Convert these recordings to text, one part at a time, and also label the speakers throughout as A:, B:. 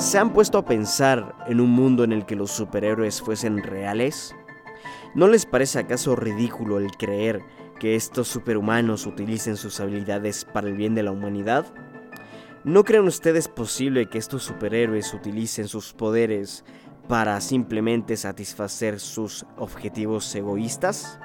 A: ¿Se han puesto a pensar en un mundo en el que los superhéroes fuesen reales? ¿No les parece acaso ridículo el creer que estos superhumanos utilicen sus habilidades para el bien de la humanidad? ¿No creen ustedes posible que estos superhéroes utilicen sus poderes para simplemente satisfacer sus objetivos egoístas?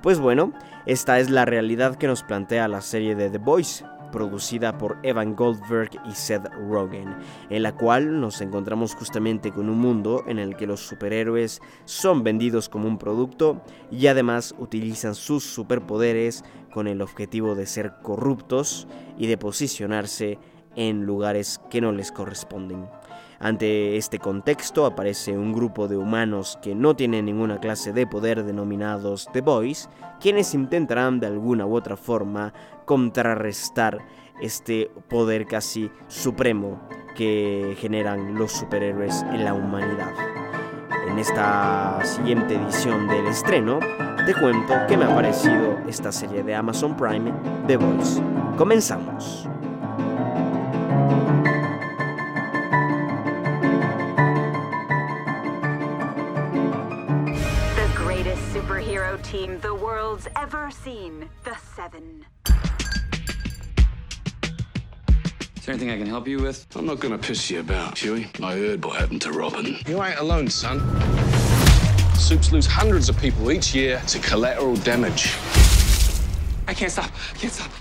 A: Pues bueno, esta es la realidad que nos plantea la serie de The Boys, producida por Evan Goldberg y Seth Rogen, en la cual nos encontramos justamente con un mundo en el que los superhéroes son vendidos como un producto y además utilizan sus superpoderes con el objetivo de ser corruptos y de posicionarse en lugares que no les corresponden. Ante este contexto aparece un grupo de humanos que no tienen ninguna clase de poder denominados The Boys, quienes intentarán de alguna u otra forma contrarrestar este poder casi supremo que generan los superhéroes en la humanidad. En esta siguiente edición del estreno, te cuento qué me ha parecido esta serie de Amazon Prime, The Boys. Comenzamos.
B: superhero team the world's ever seen. The Seven.
C: Is there anything I can help you with?
D: I'm not gonna piss you about, Huey. I heard what happened to Robin.
E: You ain't alone, son. Soups lose hundreds of people each year to collateral damage.
C: I can't stop. I can't stop.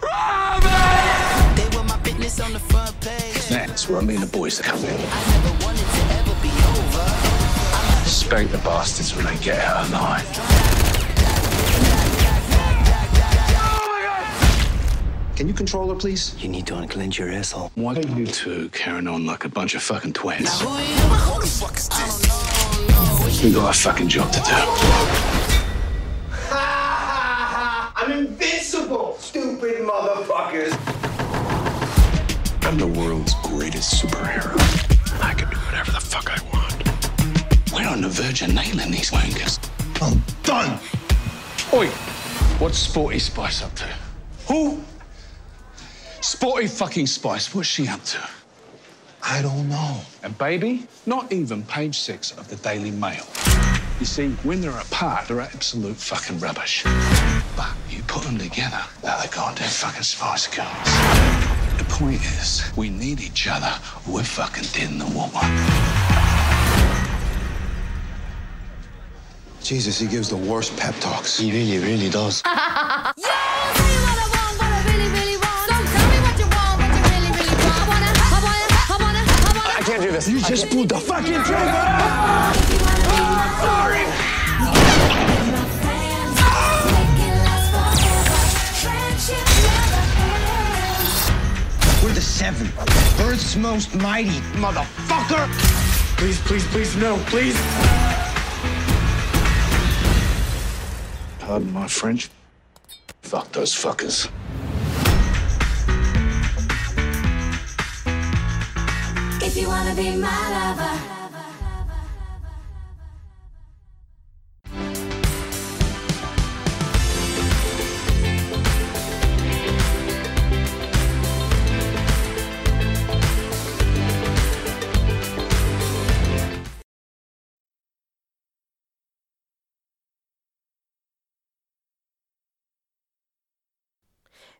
D: Robin! They were my business on the front page. That's where I mean the boys are coming. I never wanted to ever be over. Spank the bastards when they get out of
E: Can you control her, please?
D: You need to unclench your asshole. Why are you two carrying on like a bunch of fucking twins?
F: Who, who the fuck is this?
D: We got a fucking job to do.
F: I'm invincible, stupid motherfuckers.
D: I'm the world's greatest superhero. I can do whatever the fuck I want. We're on the verge of nailing these wankers.
F: I'm done.
D: Oi, what's Sporty Spice up to?
F: Who?
D: Sporty fucking Spice. What's she up to?
F: I don't know.
D: And baby, not even page six of the Daily Mail. You see, when they're apart, they're absolute fucking rubbish. But you put them together, they're the goddamn fucking Spice Girls. The point is, we need each other. We're fucking dead in the water.
F: Jesus, he gives the worst pep talks.
D: He really, really does. I
F: this. You just pulled the fucking trigger! Sorry! We're the seven. Earth's most mighty, motherfucker! Please, please, please, no, please!
D: Pardon my French. Fuck those fuckers. Wanna be my lover.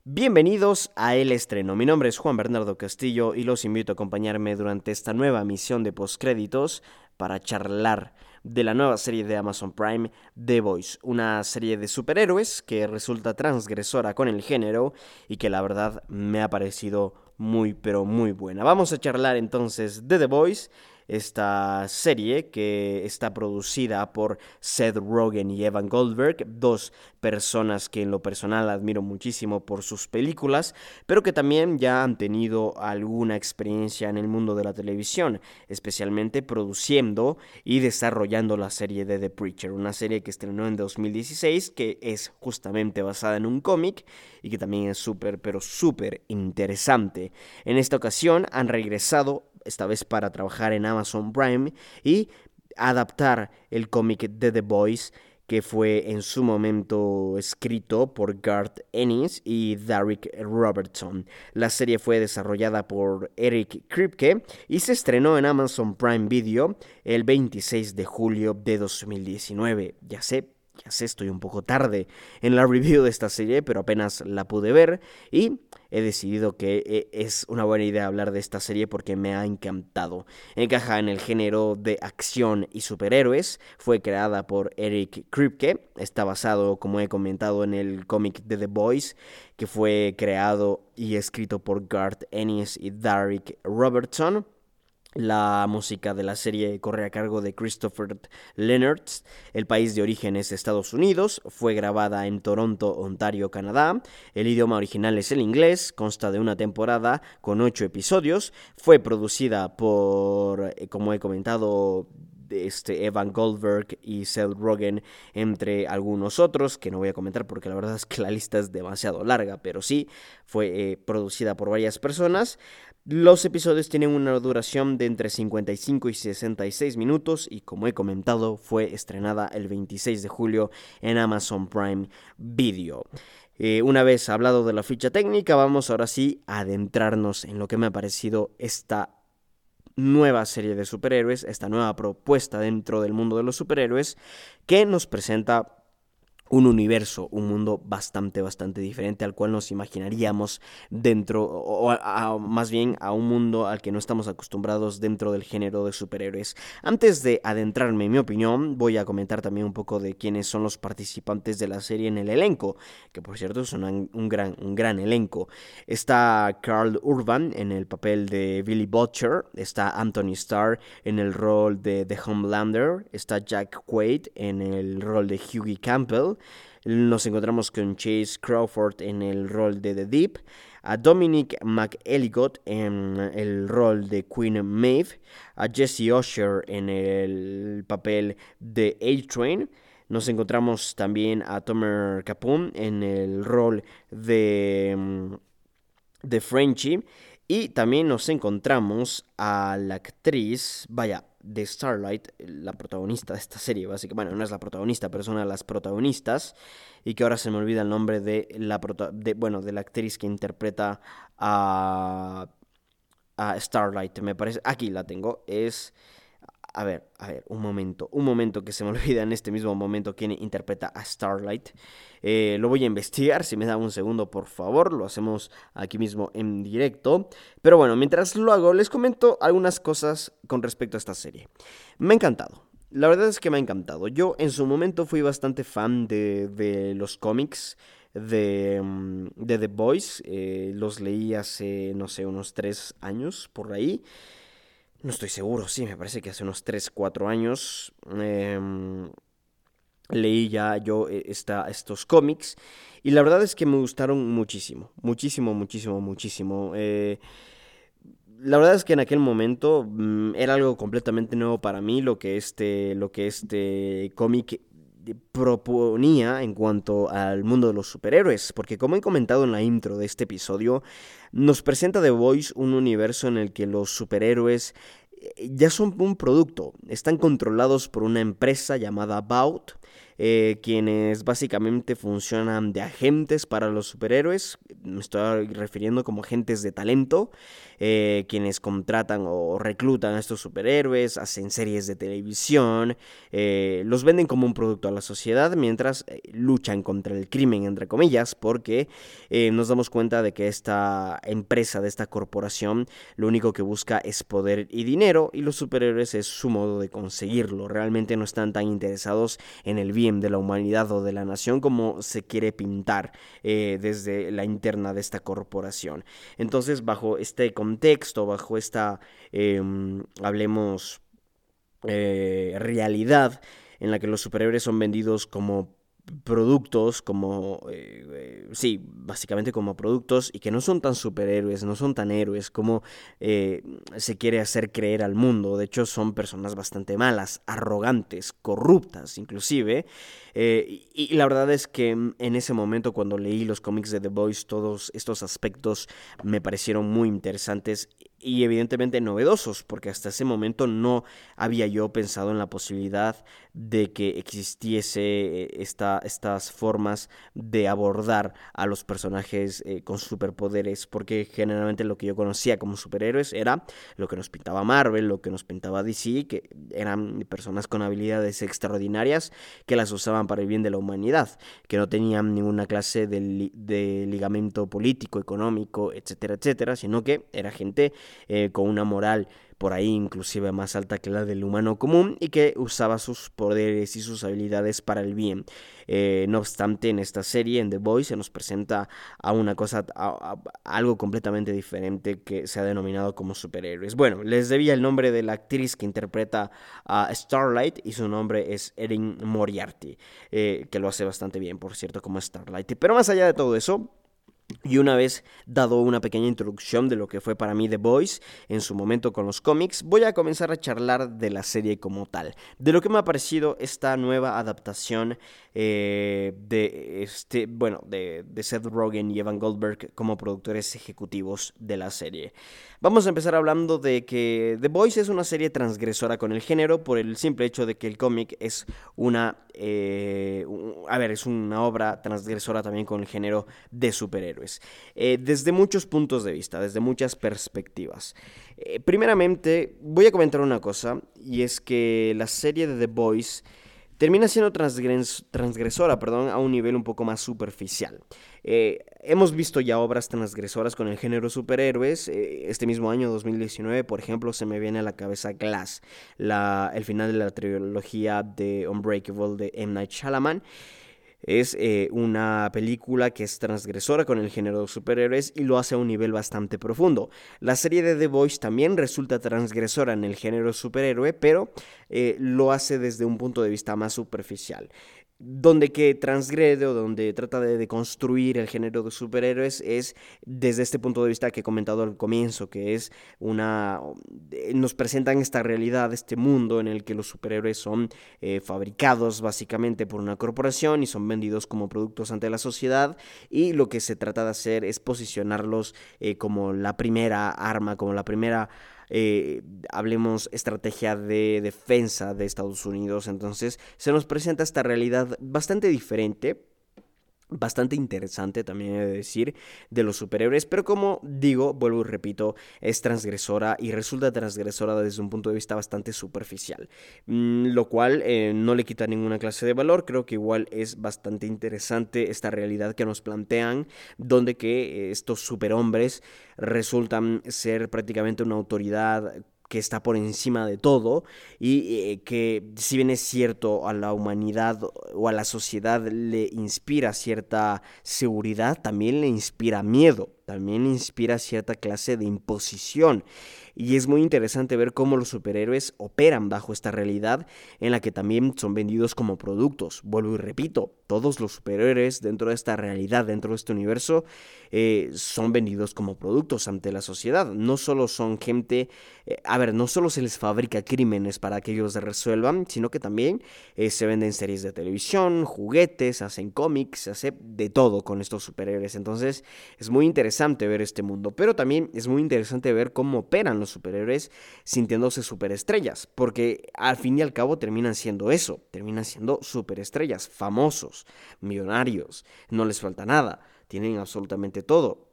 A: Bienvenidos a El Estreno. Mi nombre es Juan Bernardo Castillo y los invito a acompañarme durante esta nueva misión de postcréditos para charlar de la nueva serie de Amazon Prime, The Voice, una serie de superhéroes que resulta transgresora con el género y que la verdad me ha parecido muy pero muy buena. Vamos a charlar entonces de The Voice esta serie que está producida por Seth Rogen y Evan Goldberg, dos personas que en lo personal admiro muchísimo por sus películas, pero que también ya han tenido alguna experiencia en el mundo de la televisión, especialmente produciendo y desarrollando la serie de The Preacher, una serie que estrenó en 2016 que es justamente basada en un cómic y que también es súper, pero súper interesante. En esta ocasión han regresado esta vez para trabajar en Amazon Prime y adaptar el cómic de The Boys que fue en su momento escrito por Garth Ennis y Derek Robertson. La serie fue desarrollada por Eric Kripke y se estrenó en Amazon Prime Video el 26 de julio de 2019. Ya sé, ya sé, estoy un poco tarde en la review de esta serie, pero apenas la pude ver y he decidido que eh, es una buena idea hablar de esta serie porque me ha encantado. Encaja en el género de acción y superhéroes, fue creada por Eric Kripke, está basado, como he comentado, en el cómic de The Boys, que fue creado y escrito por Garth Ennis y Derek Robertson. La música de la serie corre a cargo de Christopher Leonard. El país de origen es Estados Unidos. Fue grabada en Toronto, Ontario, Canadá. El idioma original es el inglés. Consta de una temporada con ocho episodios. Fue producida por, eh, como he comentado, este Evan Goldberg y Seth Rogen, entre algunos otros, que no voy a comentar porque la verdad es que la lista es demasiado larga, pero sí fue eh, producida por varias personas. Los episodios tienen una duración de entre 55 y 66 minutos y como he comentado fue estrenada el 26 de julio en Amazon Prime Video. Eh, una vez hablado de la ficha técnica, vamos ahora sí a adentrarnos en lo que me ha parecido esta nueva serie de superhéroes, esta nueva propuesta dentro del mundo de los superhéroes que nos presenta un universo, un mundo bastante, bastante diferente al cual nos imaginaríamos dentro, o más bien a un mundo al que no estamos acostumbrados dentro del género de superhéroes. Antes de adentrarme en mi opinión, voy a comentar también un poco de quiénes son los participantes de la serie en el elenco, que por cierto son un gran, un gran elenco. Está Carl Urban en el papel de Billy Butcher, está Anthony Starr en el rol de The Homelander, está Jack Quaid en el rol de Hughie Campbell, nos encontramos con Chase Crawford en el rol de The Deep, a Dominic McElligott en el rol de Queen Maeve, a Jesse Usher en el papel de A-Train. Nos encontramos también a Tomer Capone en el rol de, mm, de Frenchie. Y también nos encontramos a la actriz, vaya, de Starlight, la protagonista de esta serie, básicamente, bueno, no es la protagonista, pero es una de las protagonistas, y que ahora se me olvida el nombre de la, de, bueno, de la actriz que interpreta a, a Starlight, me parece, aquí la tengo, es... A ver, a ver, un momento, un momento que se me olvida en este mismo momento quién interpreta a Starlight. Eh, lo voy a investigar, si me da un segundo, por favor, lo hacemos aquí mismo en directo. Pero bueno, mientras lo hago, les comento algunas cosas con respecto a esta serie. Me ha encantado. La verdad es que me ha encantado. Yo en su momento fui bastante fan de, los cómics de, mm, de The Boys. Eh, los leí hace, no sé, unos tres años por ahí. No estoy seguro, sí, me parece que hace unos 3, 4 años em, leí ya yo eh, estos cómics y la verdad es que me gustaron muchísimo, muchísimo, muchísimo, muchísimo. Eh, la verdad es que en aquel momento mm, era algo completamente nuevo para mí lo que este, lo que este cómic proponía en cuanto al mundo de los superhéroes, porque como he comentado en la intro de este episodio, nos presenta The Voice un universo en el que los superhéroes eh, ya son un producto, están controlados por una empresa llamada Bout, eh, quienes básicamente funcionan de agentes para los superhéroes, me estoy refiriendo como agentes de talento, eh, quienes contratan o reclutan a estos superhéroes, hacen series de televisión, eh, los venden como un producto a la sociedad mientras luchan contra el crimen, entre comillas, porque nos damos cuenta de que esta empresa, de esta corporación, lo único que busca es poder y dinero y los superhéroes es su modo de conseguirlo, realmente no están tan interesados en el bien de la humanidad o de la nación como se quiere pintar eh, desde la interna de esta corporación. Entonces, bajo este contexto, bajo esta, em, hablemos, eh, realidad en la que los superhéroes son vendidos como productos como, eh, eh, sí, básicamente como productos y que no son tan superhéroes, no son tan héroes como eh, se quiere hacer creer al mundo. De hecho, son personas bastante malas, arrogantes, corruptas inclusive. y, la verdad es que en ese momento cuando leí los cómics de The Boys, todos estos aspectos me parecieron muy interesantes y evidentemente novedosos, porque hasta ese momento no había yo pensado en la posibilidad de que existiese eh, esta, estas formas de abordar a los personajes eh, con superpoderes, porque generalmente lo que yo conocía como superhéroes era lo que nos pintaba Marvel, lo que nos pintaba DC, que eran personas con habilidades extraordinarias que las usaban para el bien de la humanidad, que no tenían ninguna clase de, de ligamento político, económico, etcétera, etcétera, sino que era gente eh, con una moral por ahí inclusive más alta que la del humano común y que usaba sus poderes y sus habilidades para el bien. Eh, no obstante, en esta serie, en The Boys, se nos presenta a una cosa, algo completamente diferente que se ha denominado como superhéroes. Bueno, les debía el nombre de la actriz que interpreta a Starlight y su nombre es Erin Moriarty, eh, que lo hace bastante bien, por cierto, como Starlight. Pero más allá de todo eso, y una vez dado una pequeña introducción de lo que fue para mí The Boys en su momento con los cómics, voy a comenzar a charlar de la serie como tal, de lo que me ha parecido esta nueva adaptación eh, de este, bueno, de, de, Seth Rogen y Evan Goldberg como productores ejecutivos de la serie. Vamos a empezar hablando de que The Boys es una serie transgresora con el género por el simple hecho de que el cómic es una, eh, a ver, es una obra transgresora también con el género de superhéroes. Eh, desde muchos puntos de vista, desde muchas perspectivas. primeramente, voy a comentar una cosa, y es que la serie de The Boys termina siendo transgresora perdón, a un nivel un poco más superficial. Eh, hemos visto ya obras transgresoras con el género superhéroes. Eh, este mismo año, 2019, por ejemplo, se me viene a la cabeza Glass, la, el final de la trilogía de Unbreakable de M. Night Shyamalan. Es eh, una película que es transgresora con el género de superhéroes y lo hace a un nivel bastante profundo. La serie de The Voice también resulta transgresora en el género superhéroe, pero eh, lo hace desde un punto de vista más superficial donde que transgrede o donde trata de, construir el género de superhéroes es desde este punto de vista que he comentado al comienzo, que es una... Eh, nos presentan esta realidad, este mundo en el que los superhéroes son eh, fabricados básicamente por una corporación y son vendidos como productos ante la sociedad y lo que se trata de hacer es posicionarlos eh, como la primera arma, como la primera eh, hablemos estrategia de defensa de Estados Unidos. Entonces se nos presenta esta realidad bastante diferente bastante interesante también he de decir de los superhéroes, pero como digo, vuelvo y repito, es transgresora y resulta transgresora desde un punto de vista bastante superficial, mm, lo cual eh, no le quita ninguna clase de valor, creo que igual es bastante interesante esta realidad que nos plantean, donde que eh, estos superhombres resultan ser prácticamente una autoridad que está por encima de todo y eh, que si bien es cierto a la humanidad o a la sociedad le inspira cierta seguridad, también le inspira miedo, también inspira cierta clase de imposición. Y es muy interesante ver cómo los superhéroes operan bajo esta realidad en la que también son vendidos como productos. Vuelvo y repito, todos los superhéroes dentro de esta realidad, dentro de este universo, eh, son vendidos como productos ante la sociedad. No solo son gente, eh, a ver, no solo se les fabrica crímenes para que ellos resuelvan, sino que también eh, se venden series de televisión, juguetes, hacen cómics, se hace de todo con estos superhéroes. Entonces es muy interesante ver este mundo, pero también es muy interesante ver cómo operan los superhéroes sintiéndose superestrellas, porque al fin y al cabo terminan siendo eso, terminan siendo superestrellas, famosos, millonarios, no les falta nada, tienen absolutamente todo.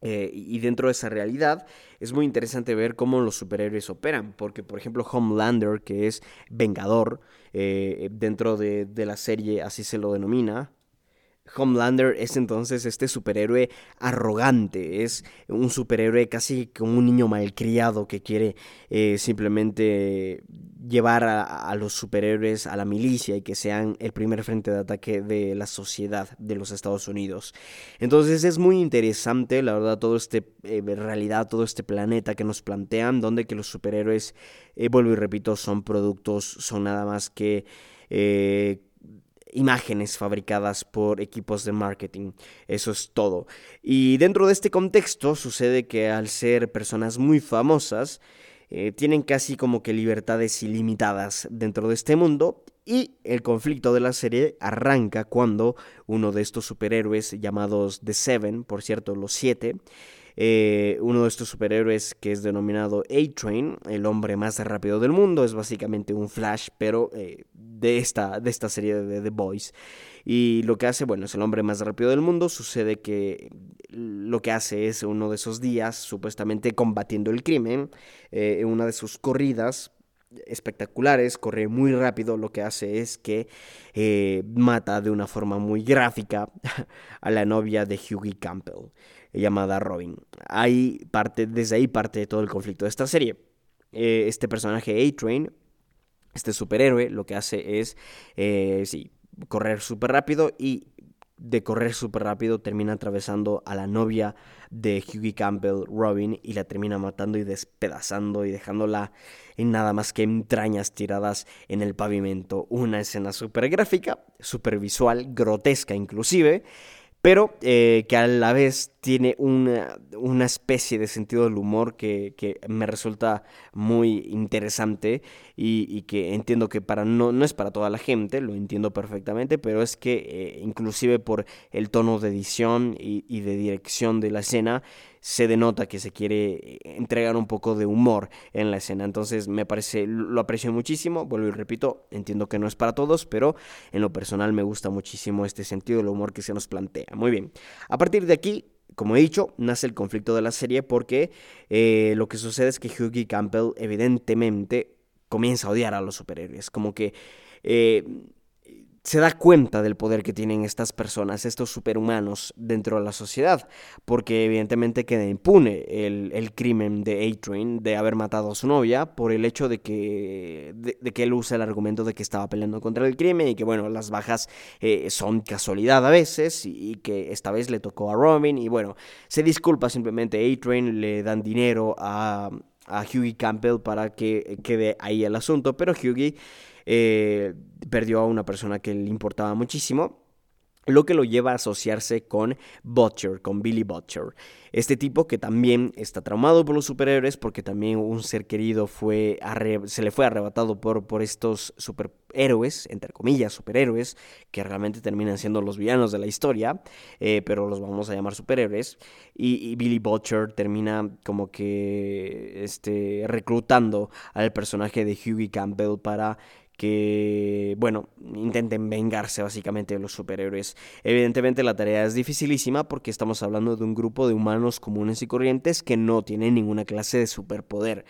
A: Eh, y dentro de esa realidad es muy interesante ver cómo los superhéroes operan, porque por ejemplo Homelander, que es Vengador, eh, dentro de, de la serie así se lo denomina, Homelander es entonces este superhéroe arrogante, es un superhéroe casi como un niño malcriado que quiere eh, simplemente llevar a, los superhéroes a la milicia y que sean el primer frente de ataque de la sociedad de los Estados Unidos. Entonces es muy interesante, la verdad, todo este, eh, realidad, todo este planeta que nos plantean, donde que los superhéroes, eh, vuelvo y repito, son productos, son nada más que imágenes fabricadas por equipos de marketing. Eso es todo. Y dentro de este contexto sucede que al ser personas muy famosas, eh, tienen casi como que libertades ilimitadas dentro de este mundo y el conflicto de la serie arranca cuando uno de estos superhéroes llamados The Seven, por cierto, los siete, Eh, uno de estos superhéroes que es denominado A-Train, el hombre más rápido del mundo, es básicamente un Flash, pero eh, de, esta, de esta serie de The Boys. Y lo que hace, bueno, es el hombre más rápido del mundo. Sucede que lo que hace es uno de esos días, supuestamente combatiendo el crimen, en una de sus corridas espectaculares, corre muy rápido, lo que hace es que eh, mata de una forma muy gráfica a la novia de Hughie Campbell, llamada Robin. Ahí parte, desde ahí parte todo el conflicto de esta serie. Eh, este personaje A-Train, este superhéroe, lo que hace es, eh, sí, correr súper rápido y de correr súper rápido termina atravesando a la novia de Hughie Campbell, Robin, y la termina matando y despedazando y dejándola en nada más que entrañas tiradas en el pavimento. Una escena súper gráfica, súper visual, grotesca inclusive, pero eh, que a la vez tiene una, una, especie de sentido del humor que, que me resulta muy interesante y, que entiendo que para no, no es para toda la gente, lo entiendo perfectamente, pero es que eh, inclusive por el tono de edición y, y de dirección de la escena, se denota que se quiere eh, entregar un poco de humor en la escena. Entonces me parece, lo aprecio muchísimo, vuelvo y repito, entiendo que no es para todos, pero en lo personal me gusta muchísimo este sentido del humor que se nos plantea. Muy bien, a partir de aquí como he dicho, nace el conflicto de la serie porque eh, lo que sucede es que Hughie Campbell evidentemente comienza a odiar a los superhéroes. Como que eh, se da cuenta del poder que tienen estas personas, estos superhumanos dentro de la sociedad, porque evidentemente queda impune el, crimen de A-Train de haber matado a su novia por el hecho de que, de, que él usa el argumento de que estaba peleando contra el crimen y que bueno, las bajas eh, son casualidad a veces y, que esta vez le tocó a Robin y bueno, se disculpa simplemente A-Train, le dan dinero a, a Hughie Campbell para que quede ahí el asunto, pero Hughie eh, perdió a una persona que le importaba muchísimo lo que lo lleva a asociarse con Butcher, con Billy Butcher. Este tipo que también está traumado por los superhéroes porque también un ser querido fue se le fue arrebatado por, por estos superhéroes, entre comillas, superhéroes, que realmente terminan siendo los villanos de la historia, eh, pero los vamos a llamar superhéroes. Y, y, Billy Butcher termina como que este, reclutando al personaje de Hughie Campbell para que, bueno, intenten vengarse básicamente de los superhéroes. Evidentemente la tarea es dificilísima porque estamos hablando de un grupo de humanos comunes y corrientes que no tienen ninguna clase de superpoder.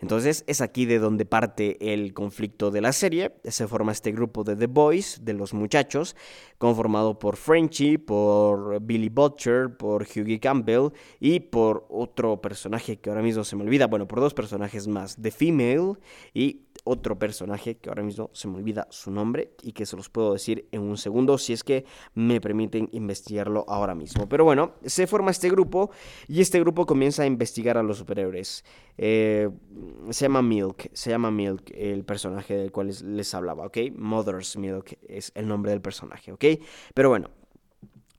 A: Entonces es aquí de donde parte el conflicto de la serie. Se forma este grupo de The Boys, de los muchachos, conformado por Frenchy, por Billy Butcher, por Hughie Campbell y por otro personaje que ahora mismo se me olvida. Bueno, por dos personajes más, The Female y otro personaje que ahora mismo se me olvida su nombre y que se los puedo decir en un segundo si es que me permiten investigarlo ahora mismo. Pero bueno, se forma este grupo y este grupo comienza a investigar a los superhéroes. Eh, se llama Milk, se llama Milk el personaje del cual les, les hablaba, ¿ok? Mother's Milk es el nombre del personaje, ¿ok? Pero bueno,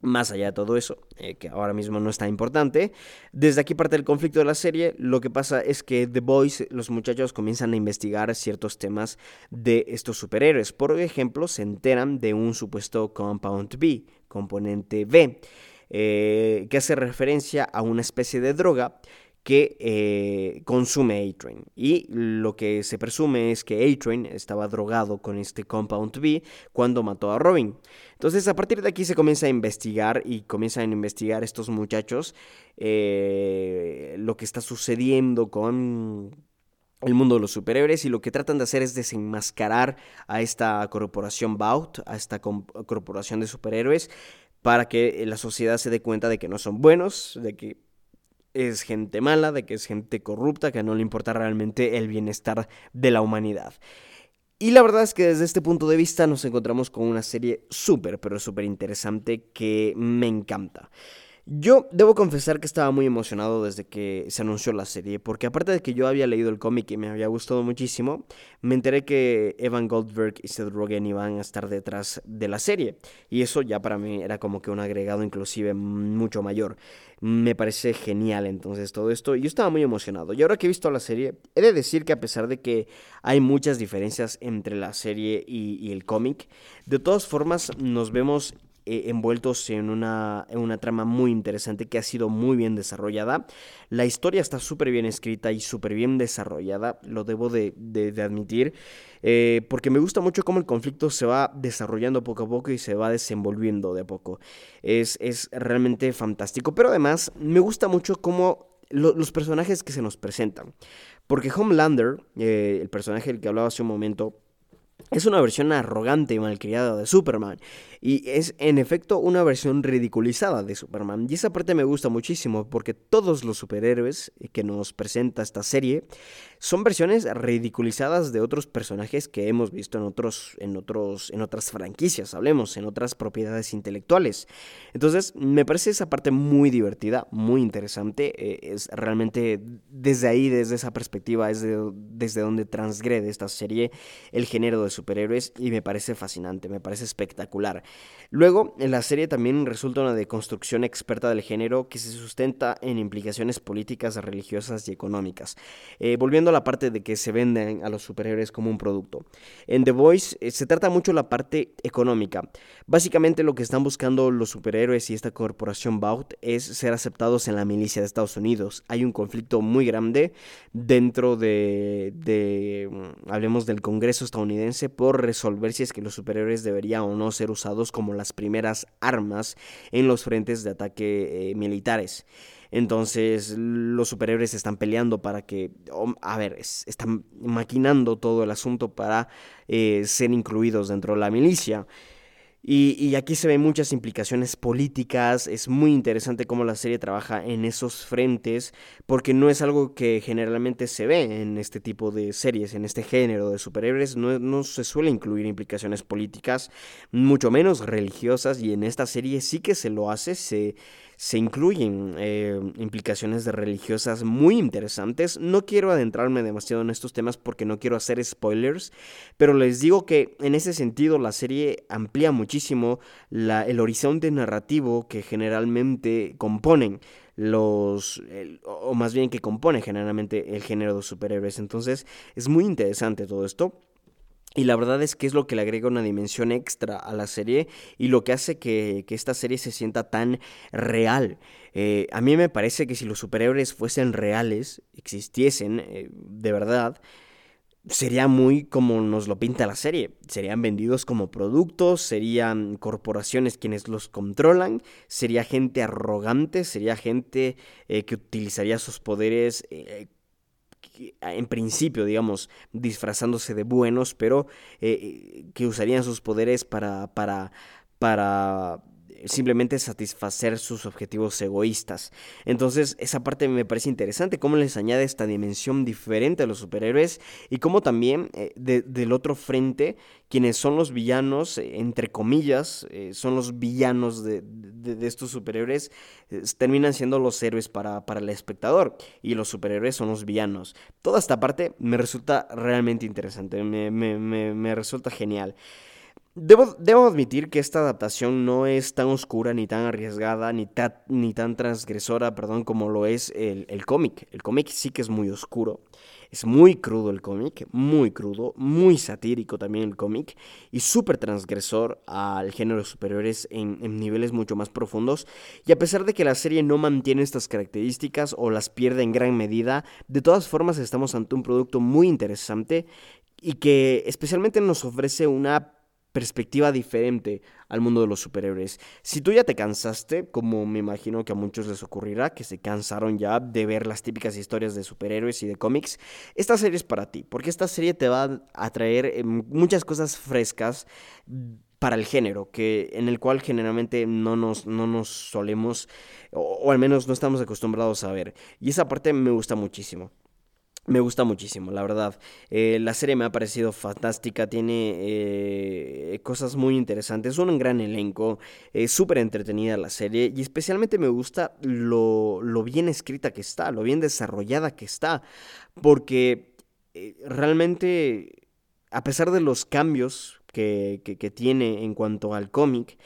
A: más allá de todo eso, eh, que ahora mismo no está importante, desde aquí parte el conflicto de la serie, lo que pasa es que The Boys, los muchachos comienzan a investigar ciertos temas de estos superhéroes. Por ejemplo, se enteran de un supuesto Compound B, componente B, eh, que hace referencia a una especie de droga que eh, consume A-Train. Y lo que se presume es que A-Train estaba drogado con este Compound B cuando mató a Robin. Entonces a partir de aquí se comienza a investigar y comienzan a investigar estos muchachos eh, lo que está sucediendo con el mundo de los superhéroes y lo que tratan de hacer es desenmascarar a esta corporación Baut, a esta corporación de superhéroes, para que la sociedad se dé cuenta de que no son buenos, de que es gente mala, de que es gente corrupta, que no le importa realmente el bienestar de la humanidad. Y la verdad es que desde este punto de vista nos encontramos con una serie súper, pero súper interesante que me encanta. Yo debo confesar que estaba muy emocionado desde que se anunció la serie, porque aparte de que yo había leído el cómic y me había gustado muchísimo, me enteré que Evan Goldberg y Seth Rogen iban a estar detrás de la serie, y eso ya para mí era como que un agregado inclusive mucho mayor. Me parece genial entonces todo esto, y yo estaba muy emocionado. Y ahora que he visto la serie, he de decir que a pesar de que hay muchas diferencias entre la serie y, y el cómic, de todas formas nos vemos eh, envueltos en una, en una trama muy interesante que ha sido muy bien desarrollada. La historia está súper bien escrita y súper bien desarrollada, lo debo de, admitir, eh, porque me gusta mucho cómo el conflicto se va desarrollando poco a poco y se va desenvolviendo de a poco. Es, es realmente fantástico, pero además me gusta mucho cómo los personajes que se nos presentan. Porque Homelander, eh, el personaje del que hablaba hace un momento, es una versión arrogante y malcriada de Superman. Y es en efecto una versión ridiculizada de Superman. Y esa parte me gusta muchísimo porque todos los superhéroes que nos presenta esta serie son versiones ridiculizadas de otros personajes que hemos visto en otros en otros en otras franquicias, hablemos, en otras propiedades intelectuales. Entonces, me parece esa parte muy divertida, muy interesante, eh, es realmente desde ahí, desde esa perspectiva es desde donde transgrede esta serie el género de superhéroes y me parece fascinante, me parece espectacular. Luego, en la serie también resulta una deconstrucción experta del género que se sustenta en implicaciones políticas, religiosas y económicas. Eh, volviendo a la parte de que se venden a los superhéroes como un producto. En The Voice eh, se trata mucho la parte económica. Básicamente lo que están buscando los superhéroes y esta corporación Baut es ser aceptados en la milicia de Estados Unidos. Hay un conflicto muy grande dentro de, de mm, hablemos del Congreso estadounidense por resolver si es que los superhéroes deberían o no ser usados como las primeras armas en los frentes de ataque eh, militares. Entonces los superhéroes están peleando para que, a ver, están maquinando todo el asunto para eh, ser incluidos dentro de la milicia. Y, aquí se ven muchas implicaciones políticas, es muy interesante cómo la serie trabaja en esos frentes, porque no es algo que generalmente se ve en este tipo de series, en este género de superhéroes, no, no se suele incluir implicaciones políticas, mucho menos religiosas, y en esta serie sí que se lo hace, se, se incluyen eh, implicaciones de religiosas muy interesantes. No quiero adentrarme demasiado en estos temas porque no quiero hacer spoilers, pero les digo que en ese sentido la serie amplía muchísimo el horizonte narrativo que generalmente componen los, o más bien que compone generalmente el género de superhéroes. Entonces es muy interesante todo esto. Y la verdad es que es lo que le agrega una dimensión extra a la serie y lo que hace que, esta serie se sienta tan real. Eh, a mí me parece que si los superhéroes fuesen reales, existiesen eh, de verdad, sería muy como nos lo pinta la serie. Serían vendidos como productos, serían corporaciones quienes los controlan, sería gente arrogante, sería gente eh, que utilizaría sus poderes en principio, digamos, disfrazándose de buenos, pero eh, que usarían sus poderes para, para, para simplemente satisfacer sus objetivos egoístas. Entonces, esa parte me parece interesante, cómo les añade esta dimensión diferente a los superhéroes y cómo también eh, del otro frente, quienes son los villanos, eh, entre comillas, eh, son los villanos de, estos superhéroes, terminan siendo los héroes para, para el espectador y los superhéroes son los villanos. Toda esta parte me resulta realmente interesante, me, me, me resulta genial. Debo, admitir que esta adaptación no es tan oscura, ni tan arriesgada, ni, tan transgresora, perdón, como lo es el, cómic. El cómic sí que es muy oscuro, es muy crudo el cómic, muy crudo, muy satírico también el cómic, y súper transgresor al género superiores en, en niveles mucho más profundos. Y a pesar de que la serie no mantiene estas características o las pierde en gran medida, de todas formas estamos ante un producto muy interesante y que especialmente nos ofrece una perspectiva diferente al mundo de los superhéroes. Si tú ya te cansaste, como me imagino que a muchos les ocurrirá, que se cansaron ya de ver las típicas historias de superhéroes y de cómics, esta serie es para ti, porque esta serie te va a traer eh, muchas cosas frescas para el género, que en el cual generalmente no nos, no nos solemos, o, al menos no estamos acostumbrados a ver. Y esa parte me gusta muchísimo. Me gusta muchísimo, la verdad. Eh, la serie me ha parecido fantástica, tiene eh, cosas muy interesantes, un gran elenco, es súper entretenida la serie y especialmente me gusta lo, lo, bien escrita que está, lo bien desarrollada que está, porque eh, realmente, a pesar de los cambios que, que, que tiene en cuanto al cómic,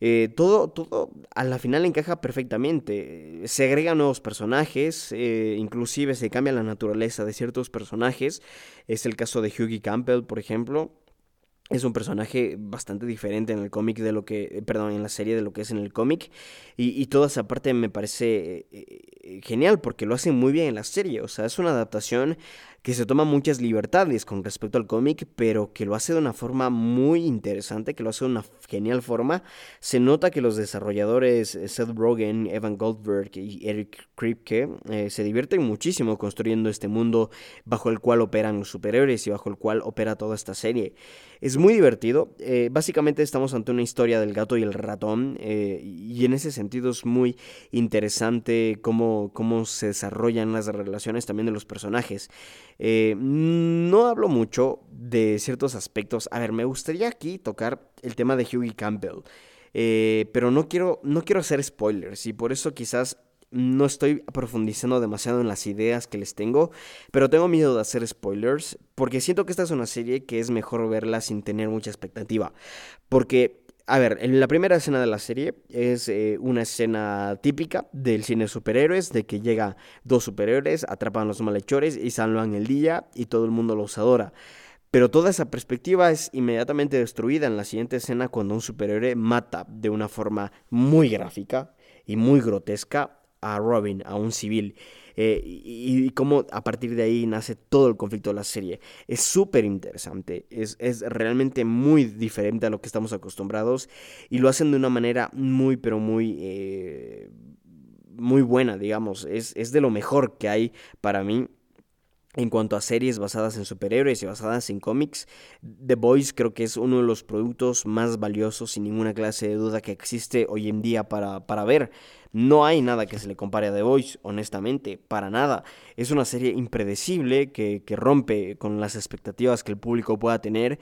A: eh, todo, todo a la final encaja perfectamente. Se agregan nuevos personajes, eh, inclusive se cambia la naturaleza de ciertos personajes. Es el caso de Hughie Campbell, por ejemplo. es un personaje bastante diferente en el cómic de lo que, eh, perdón, en la serie de lo que es en el cómic. Y, y, toda esa parte me parece eh, genial porque lo hace muy bien en la serie. O sea, es una adaptación que se toma muchas libertades con respecto al cómic, pero que lo hace de una forma muy interesante, que lo hace de una genial forma. Se nota que los desarrolladores eh, Seth Rogen, Evan Goldberg y Eric Kripke eh, se divierten muchísimo construyendo este mundo bajo el cual operan los superhéroes y bajo el cual opera toda esta serie. Es muy divertido. Eh, básicamente estamos ante una historia del gato y el ratón y en ese sentido es muy interesante cómo, cómo se desarrollan las relaciones también de los personajes. Eh, no hablo mucho de ciertos aspectos. A ver, me gustaría aquí tocar el tema de Hughie Campbell. Eh, pero no quiero, no quiero hacer spoilers y por eso quizás no estoy profundizando demasiado en las ideas que les tengo, pero tengo miedo de hacer spoilers porque siento que esta es una serie que es mejor verla sin tener mucha expectativa. Porque a ver, en la primera escena de la serie es eh, una escena típica del cine superhéroes, de que llega dos superhéroes, atrapan a los malhechores y salvan el día y todo el mundo los adora. Pero toda esa perspectiva es inmediatamente destruida en la siguiente escena cuando un superhéroe mata de una forma muy gráfica y muy grotesca a Robin, a un civil. Eh, y, cómo a partir de ahí nace todo el conflicto de la serie. Es súper interesante, es, realmente muy diferente a lo que estamos acostumbrados y lo hacen de una manera muy, pero muy... Eh, muy buena, digamos, es, es de lo mejor que hay para mí en cuanto a series basadas en superhéroes y basadas en cómics, The Boys creo que es uno de los productos más valiosos sin ninguna clase de duda que existe hoy en día para, para ver. No hay nada que se le compare a The Voice, honestamente, para nada. Es una serie impredecible que, que rompe con las expectativas que el público pueda tener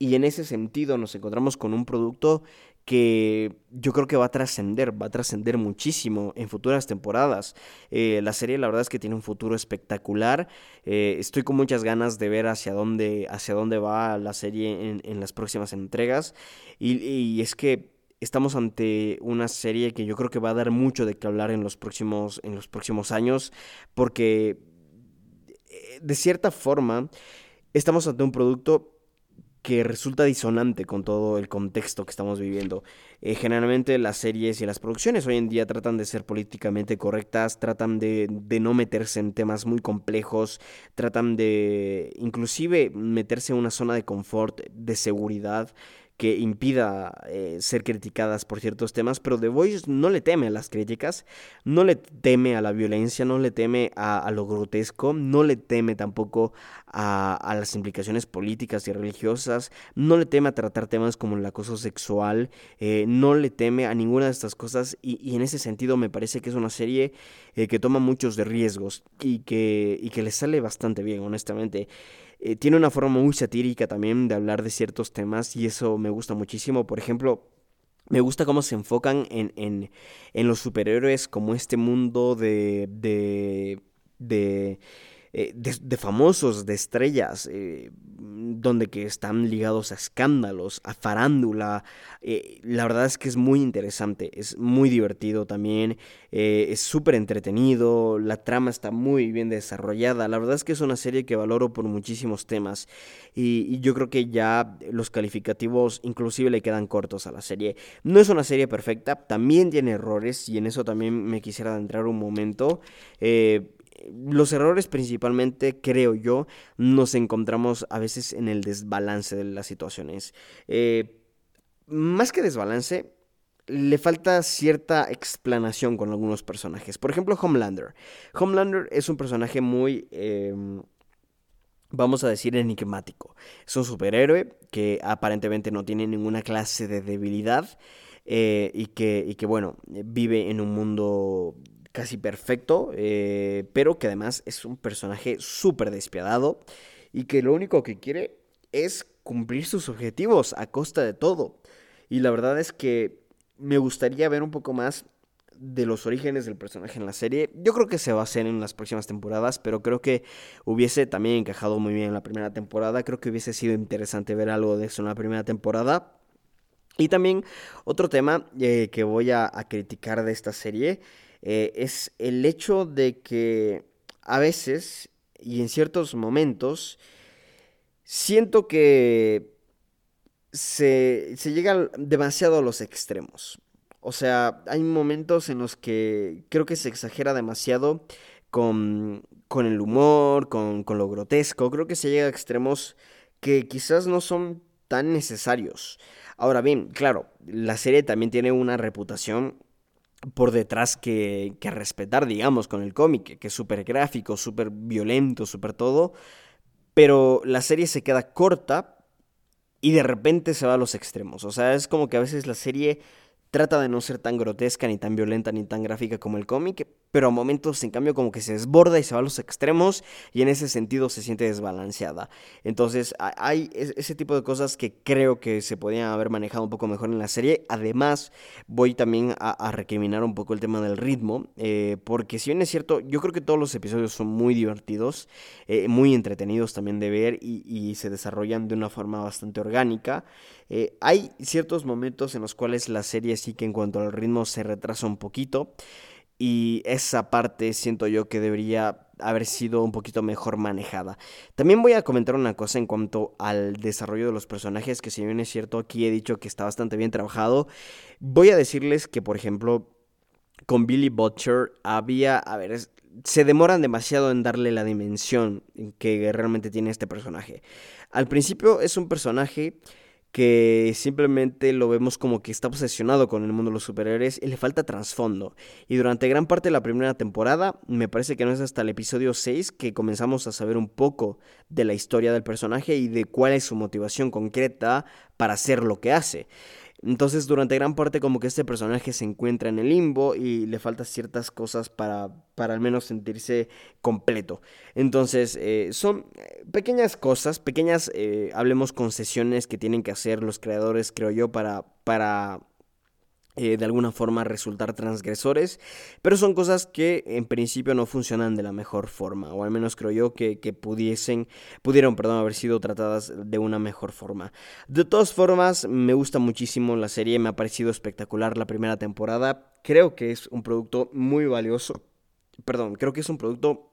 A: y en ese sentido nos encontramos con un producto que yo creo que va a trascender, va a trascender muchísimo en futuras temporadas. Eh, la serie la verdad es que tiene un futuro espectacular. Eh, estoy con muchas ganas de ver hacia dónde, hacia dónde va la serie en, las próximas entregas. Y, es que estamos ante una serie que yo creo que va a dar mucho de qué hablar en los próximos, en los próximos años. Porque eh, de cierta forma estamos ante un producto que resulta disonante con todo el contexto que estamos viviendo. Eh, generalmente las series y las producciones hoy en día tratan de ser políticamente correctas, tratan de, de, no meterse en temas muy complejos, tratan de inclusive meterse en una zona de confort, de seguridad que impida eh, ser criticadas por ciertos temas, pero The Voice no le teme a las críticas, no le teme a la violencia, no le teme a, lo grotesco, no le teme tampoco a, las implicaciones políticas y religiosas, no le teme a tratar temas como el acoso sexual, eh, no le teme a ninguna de estas cosas y, en ese sentido me parece que es una serie eh, que toma muchos de riesgos y que, y que le sale bastante bien, honestamente. Eh, tiene una forma muy satírica también de hablar de ciertos temas y eso me gusta muchísimo. Por ejemplo, me gusta cómo se enfocan en, en, en los superhéroes como este mundo de, de, de eh, de, famosos, de estrellas, eh, donde que están ligados a escándalos, a farándula. Eh, la verdad es que es muy interesante, es muy divertido también, es súper entretenido, la trama está muy bien desarrollada. La verdad es que es una serie que valoro por muchísimos temas y, y yo creo que ya los calificativos inclusive le quedan cortos a la serie. No es una serie perfecta, también tiene errores y en eso también me quisiera adentrar un momento los errores principalmente, creo yo, nos encontramos a veces en el desbalance de las situaciones. Eh, más que desbalance, le falta cierta explanación con algunos personajes. Por ejemplo, Homelander. Homelander es un personaje muy... Em, vamos a decir, enigmático. Es un superhéroe que aparentemente no tiene ninguna clase de debilidad eh, y, que, y que, bueno, vive en un mundo casi perfecto, eh, pero que además es un personaje súper despiadado y que lo único que quiere es cumplir sus objetivos a costa de todo. Y la verdad es que me gustaría ver un poco más de los orígenes del personaje en la serie. Yo creo que se va a hacer en las próximas temporadas, pero creo que hubiese también encajado muy bien en la primera temporada. Creo que hubiese sido interesante ver algo de eso en la primera temporada. Y también otro tema eh, que voy a criticar de esta serie eh, es el hecho de que a veces y en ciertos momentos siento que se, se llega demasiado a los extremos. O sea, hay momentos en los que creo que se exagera demasiado con, con el humor, con, con lo grotesco. Creo que se llega a extremos que quizás no son tan necesarios. Ahora bien, claro, la serie también tiene una reputación por detrás que, que respetar, digamos, con el cómic, que es súper gráfico, súper violento, súper todo. Pero la serie se queda corta y de repente se va a los extremos. O sea, es como que a veces la serie trata de no ser tan grotesca, ni tan violenta, ni tan gráfica como el cómic, pero a momentos en cambio como que se desborda y se va a los extremos y en ese sentido se siente desbalanceada. Entonces hay ese tipo de cosas que creo que se podían haber manejado un poco mejor en la serie. Además voy también a, recriminar un poco el tema del ritmo, eh, porque si bien es cierto, yo creo que todos los episodios son muy divertidos, eh, muy entretenidos también de ver y, se desarrollan de una forma bastante orgánica. Eh, hay ciertos momentos en los cuales la serie sí que en cuanto al ritmo se retrasa un poquito y esa parte siento yo que debería haber sido un poquito mejor manejada. También voy a comentar una cosa en cuanto al desarrollo de los personajes, que si bien es cierto, aquí he dicho que está bastante bien trabajado. Voy a decirles que, por ejemplo, con Billy Butcher había, a ver, se demoran demasiado en darle la dimensión que realmente tiene este personaje. Al principio es un personaje que simplemente lo vemos como que está obsesionado con el mundo de los superhéroes y le falta trasfondo. Y durante gran parte de la primera temporada, me parece que no es hasta el episodio 6 que comenzamos a saber un poco de la historia del personaje y de cuál es su motivación concreta para hacer lo que hace. Entonces durante gran parte como que este personaje se encuentra en el limbo y le falta ciertas cosas para, para al menos sentirse completo. Entonces eh, son eh, pequeñas cosas, pequeñas, eh, hablemos concesiones que tienen que hacer los creadores, creo yo, para, para eh, de alguna forma resultar transgresores, pero son cosas que en principio no funcionan de la mejor forma, o al menos creo yo que, pudiesen, pudieron, perdón, haber sido tratadas de una mejor forma. De todas formas, me gusta muchísimo la serie, me ha parecido espectacular la primera temporada, creo que es un producto muy valioso, perdón, creo que es un producto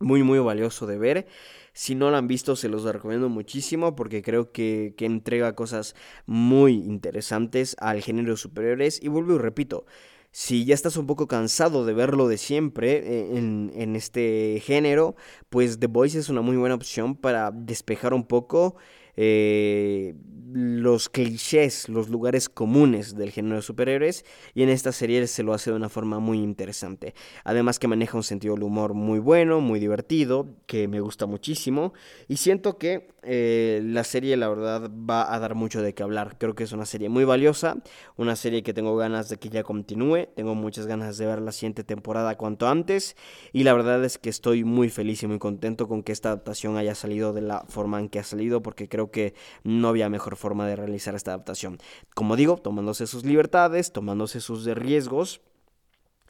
A: muy muy valioso de ver. Si no lo han visto, se los recomiendo muchísimo porque creo que, entrega cosas muy interesantes al género superiores. Y vuelvo y repito, si ya estás un poco cansado de verlo de siempre eh, en, en, este género, pues The Voice es una muy buena opción para despejar un poco eh, los clichés, los lugares comunes del género de superhéroes y en esta serie se lo hace de una forma muy interesante. Además que maneja un sentido del humor muy bueno, muy divertido, que me gusta muchísimo y siento que eh, la serie la verdad va a dar mucho de qué hablar. Creo que es una serie muy valiosa, una serie que tengo ganas de que ya continúe, tengo muchas ganas de ver la siguiente temporada cuanto antes y la verdad es que estoy muy feliz y muy contento con que esta adaptación haya salido de la forma en que ha salido porque creo que no había mejor forma de realizar esta adaptación. Como digo, tomándose sus libertades, tomándose sus riesgos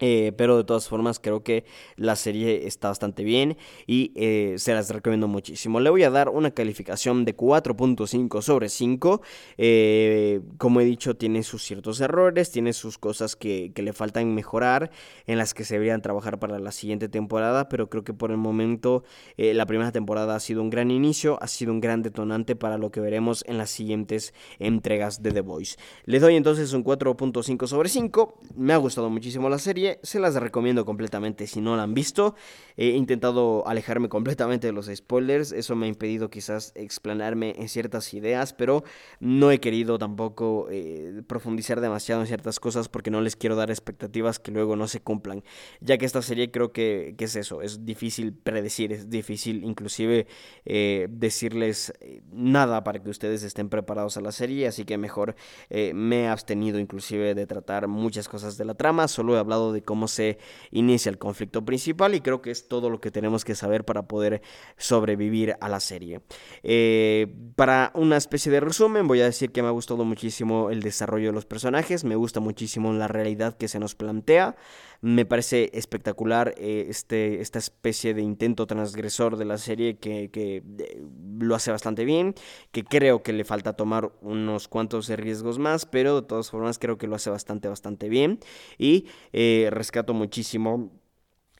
A: eh, pero de todas formas creo que la serie está bastante bien y eh, se las recomiendo muchísimo. Le voy a dar una calificación de 4.5 sobre 5. Eh, como he dicho, tiene sus ciertos errores, tiene sus cosas que, que, le faltan mejorar, en las que se deberían trabajar para la siguiente temporada, pero creo que por el momento la primera temporada ha sido un gran inicio, ha sido un gran detonante para lo que veremos en las siguientes entregas de The Voice. Le doy entonces un 4.5 sobre 5. Me ha gustado muchísimo la serie se las recomiendo completamente si no la han visto. He intentado alejarme completamente de los spoilers, eso me ha impedido quizás explanarme en ciertas ideas, pero no he querido tampoco eh, profundizar demasiado en ciertas cosas porque no les quiero dar expectativas que luego no se cumplan, ya que esta serie creo que, es eso, es difícil predecir, es difícil inclusive eh, decirles eh, nada para que ustedes estén preparados a la serie, así que mejor me he abstenido inclusive de tratar muchas cosas de la trama, solo he hablado de cómo se inicia el conflicto principal y creo que es todo lo que tenemos que saber para poder sobrevivir a la serie. Eh, para una especie de resumen voy a decir que me ha gustado muchísimo el desarrollo de los personajes, me gusta muchísimo la realidad que se nos plantea. Me parece espectacular eh, este, esta especie de intento transgresor de la serie que, que eh, lo hace bastante bien, que creo que le falta tomar unos cuantos riesgos más, pero de todas formas creo que lo hace bastante, bastante bien. Y eh, rescato muchísimo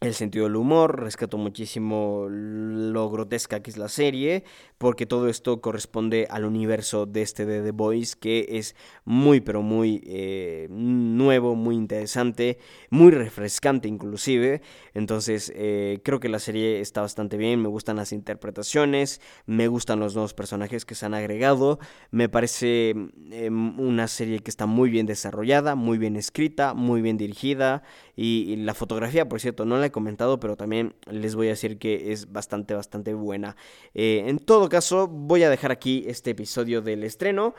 A: el sentido del humor, rescato muchísimo lo grotesca que es la serie, porque todo esto corresponde al universo de este de The Boys, que es muy, pero muy eh, nuevo, muy interesante, muy refrescante inclusive. Entonces, eh, creo que la serie está bastante bien, me gustan las interpretaciones, me gustan los nuevos personajes que se han agregado, me parece em, una serie que está muy bien desarrollada, muy bien escrita, muy bien dirigida, y, la fotografía, por cierto, no la comentado, pero también les voy a decir que es bastante, bastante buena. Eh, en todo caso, voy a dejar aquí este episodio del estreno.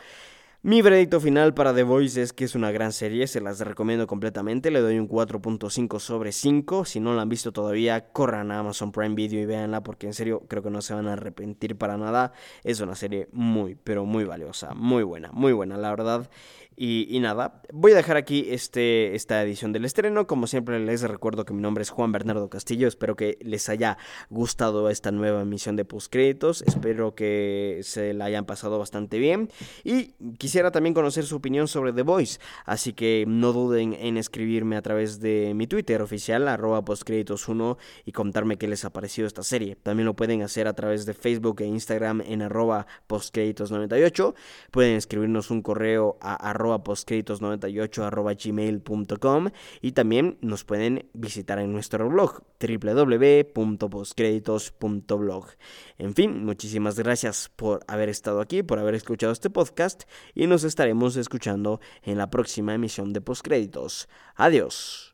A: Mi veredicto final para The Voice es que es una gran serie, se las recomiendo completamente, le doy un 4.5 sobre 5, si no la han visto todavía, corran a Amazon Prime Video y véanla porque en serio creo que no se van a arrepentir para nada, es una serie muy, pero muy valiosa, muy buena, muy buena la verdad. Y, nada, voy a dejar aquí este, esta edición del estreno. Como siempre les recuerdo que mi nombre es Juan Bernardo Castillo. Espero que les haya gustado esta nueva emisión de postcréditos. Espero que se la hayan pasado bastante bien. Y quisiera también conocer su opinión sobre The Voice. Así que no duden en escribirme a través de mi Twitter oficial, arroba postcréditos1, y contarme qué les ha parecido esta serie. También lo pueden hacer a través de Facebook e Instagram en arroba postcréditos98. Pueden escribirnos un correo a postcréditos98 gmail.com y también nos pueden visitar en nuestro blog www.postcréditos.blog. En fin, muchísimas gracias por haber estado aquí, por haber escuchado este podcast y nos estaremos escuchando en la próxima emisión de Postcréditos. Adiós.